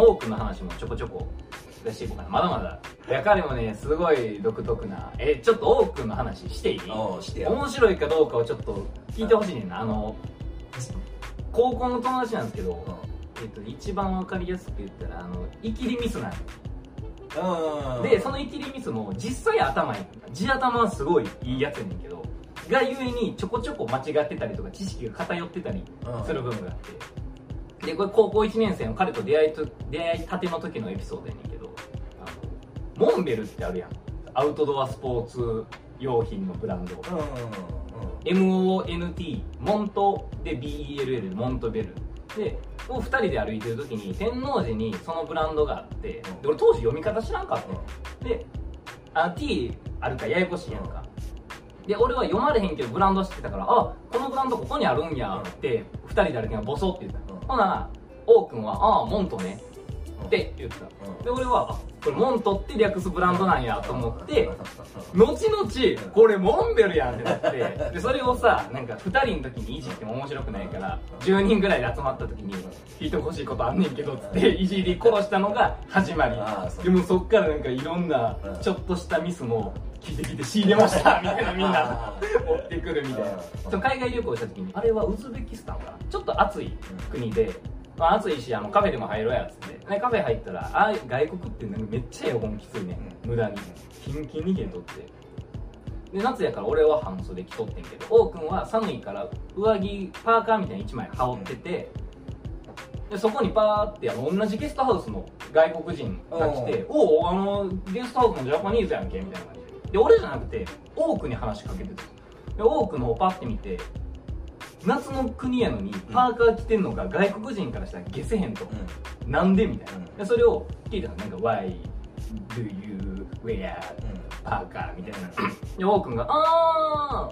も多くの話もちょこちょこ出していこうかな。まだまだいや彼もねすごい独特なえちょっと多くの話していい？おうしてよ面白いかどうかをちょっと聞いてほしいねんなあの高校の友達なんですけど、えっと、一番わかりやすく言ったらあのイキリミスなんようん。でそのイキリミスも実際頭いい地頭はすごいいいやつやねんけどがゆえにちょこちょこ間違ってたりとか知識が偏ってたりうんする部分があってでこれ高校1年生の彼と出会いと出会いたての時のエピソードやねんけどあのモンベルってあるやん。アウトドアスポーツ用品のブランド。うんうんうん MONT モントで BELL モントベル。でを2人で歩いてる時に天王寺にそのブランドがあってで俺当時読み方知らんかったであ T あるからややこしいやんか。で俺は読まれへんけどブランド知ってたからあこのブランドここにあるんやって2人で歩きながらボソって言ったうん。ほな王くんは「ああモントね」って言ってた。うん。で俺はあこれモントって略すブランドなんやと思って後々これモンベルやんってなってでそれをさなんか2人の時にいじっても面白くないから10人ぐらいで集まった時に聞いてほしいことあんねんけどっつっていじり殺したのが始まり。でもそっからなんかいろんなうん。ちょっとしたミスも聞いてきて仕入れました。みたいなみんな。追ってくるみたいな。海外旅行した時にあれはウズベキスタンかなちょっと暑い国で、まあ、暑いしあのカフェでも入ろうやっつ。ってでカフェ入ったらあ外国ってなんかめっちゃエアコンきついね、無駄に。キンキンに冷えとって。で夏やから俺は半袖着とってんけど王くんは寒いから上着パーカーみたいな1枚羽織ってて、でそこにパーってあの同じゲストハウスの外国人が来て「おおあのゲストハウスのジャパニーズやんけ」みたいな感じでで俺じゃなくて王くんに話しかけてた。で王くんの方パッて見て夏の国やのにパーカー着てんのが外国人からしたらゲセへんと、なんでみたいな、うん。でそれを聞いたらなんか「Why do you wear パーカー」みたいな。で王くんが「あ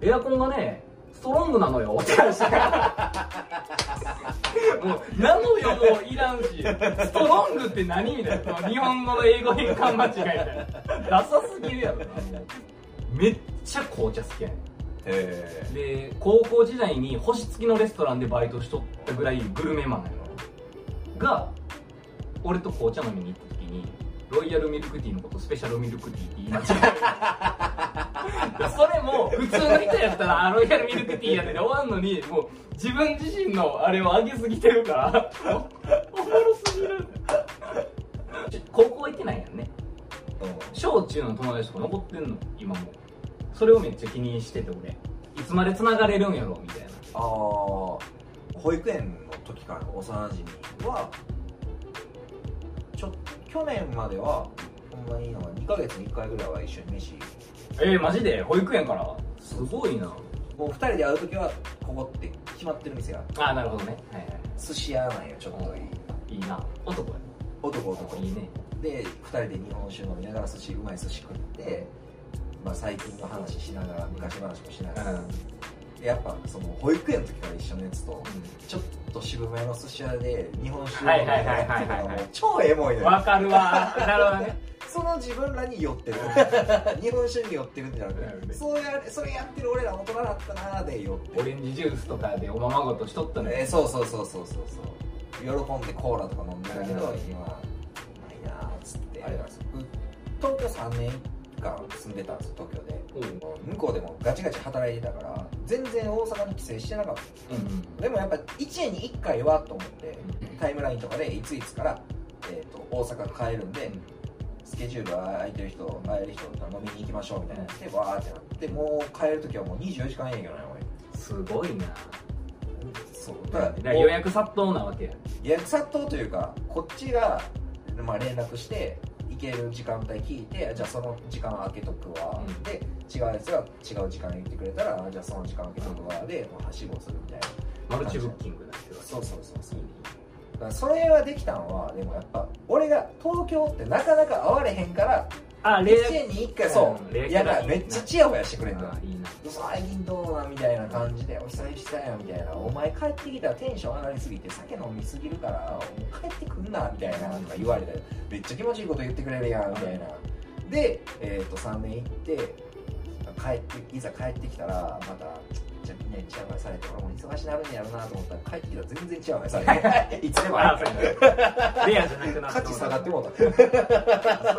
ーエアコンがねストロングなのよ」って話したからもう「なのよ」もういらんし「ストロングって何?」みたいな。日本語の英語変換間違いみたいなダサすぎるやろ。なめっちゃ紅茶好きやねん。へで高校時代に星付きのレストランでバイトしとったぐらいグルメマンなのが俺と紅茶飲みに行った時にロイヤルミルクティーのことスペシャルミルクティーって言い間違える。それも普通の人やったらあロイヤルミルクティーやって終わんのにもう自分自身のあれを上げすぎてるから中の友達とか残ってんの？今もそれをめっちゃ気にしてて俺。いつまで繋がれるんやろみたいな。ああ保育園の時からの幼馴染はちょ去年まではほんまになんか2ヶ月に1回ぐらいは一緒に飯。えー、マジで？保育園から？すごいな。もう2人で会う時はここって決まってる店があなるほどね。はいは寿司屋なんよちょっと。いいいいいな。男や。男男。いいねで2人で日本酒飲みながら寿司うまい寿司食って、まあ、最近の話しながら昔話もしながら、でやっぱその保育園の時から一緒のやつとちょっと渋めの寿司屋で日本酒を飲みながらやってるのがもう超エモいのよ。わかるわ。なるほどね。その自分らに寄ってる。日本酒に寄ってるんじゃなくてそうやそれやってる俺ら大人だったなーで寄ってオレンジジュースとかでおままごとしとったのよえーそうそうそうそうそうそう。喜んでコーラとか飲んでたけど今あれなんですよ。東京3年間住んでたんですよ東京で。向こうでもガチガチ働いてたから全然大阪に帰省してなかったうんうんでもやっぱ1年に1回はと思ってタイムラインとかでいついつから、えー、と大阪帰るんでスケジュールが空いてる人会える人飲みに行きましょうみたいなでわーってなってもう帰る時はもう24時間営業なの俺。すごいな。そう。だから予約殺到なわけや。予約殺到というかこっちが、まあ、連絡して行ける時間帯聞いてじゃあその時間空けとくわ、うん。で違うやつが違う時間言ってくれたらじゃあその時間空けとくわ。で、まあ、はしごするみたいな。マルチブッキングだけどそうそうそうそう。だからそれはできたのはでもやっぱ俺が東京ってなかなか会われへんから1あ例年に1回そう。やだめっちゃチヤホヤしてくれんの最近どうなんみたいな感じで「お久々したよ」みたいな「お前帰ってきたらテンション上がりすぎて酒飲みすぎるからもう帰ってくんな」みたいなとか言われてめっちゃ気持ちいいこと言ってくれるやんみたいな。で、えー、と3年行って帰っていざ帰ってきたらまた「じちゃみんなにちやほやされて俺も忙しなるんやろうなと思ったら帰ってきたら全然ちやほやされていつでもあるレアじゃなくなって価値下がってもうた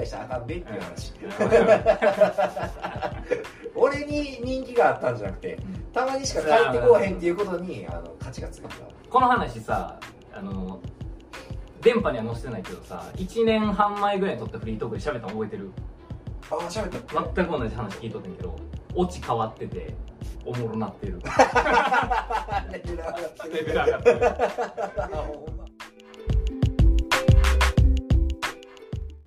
違いしたらあかんべっていう話。俺に人気があったんじゃなくてたまにしか帰ってこうへんっていうことにあの価値がついたこの話さあの電波には載せてないけどさ1年半前ぐらいに撮ったフリートークで喋ったの覚えてるああ喋った全く同じ話聞いとってんけどオチ変わってておもろなってるレベル上がってる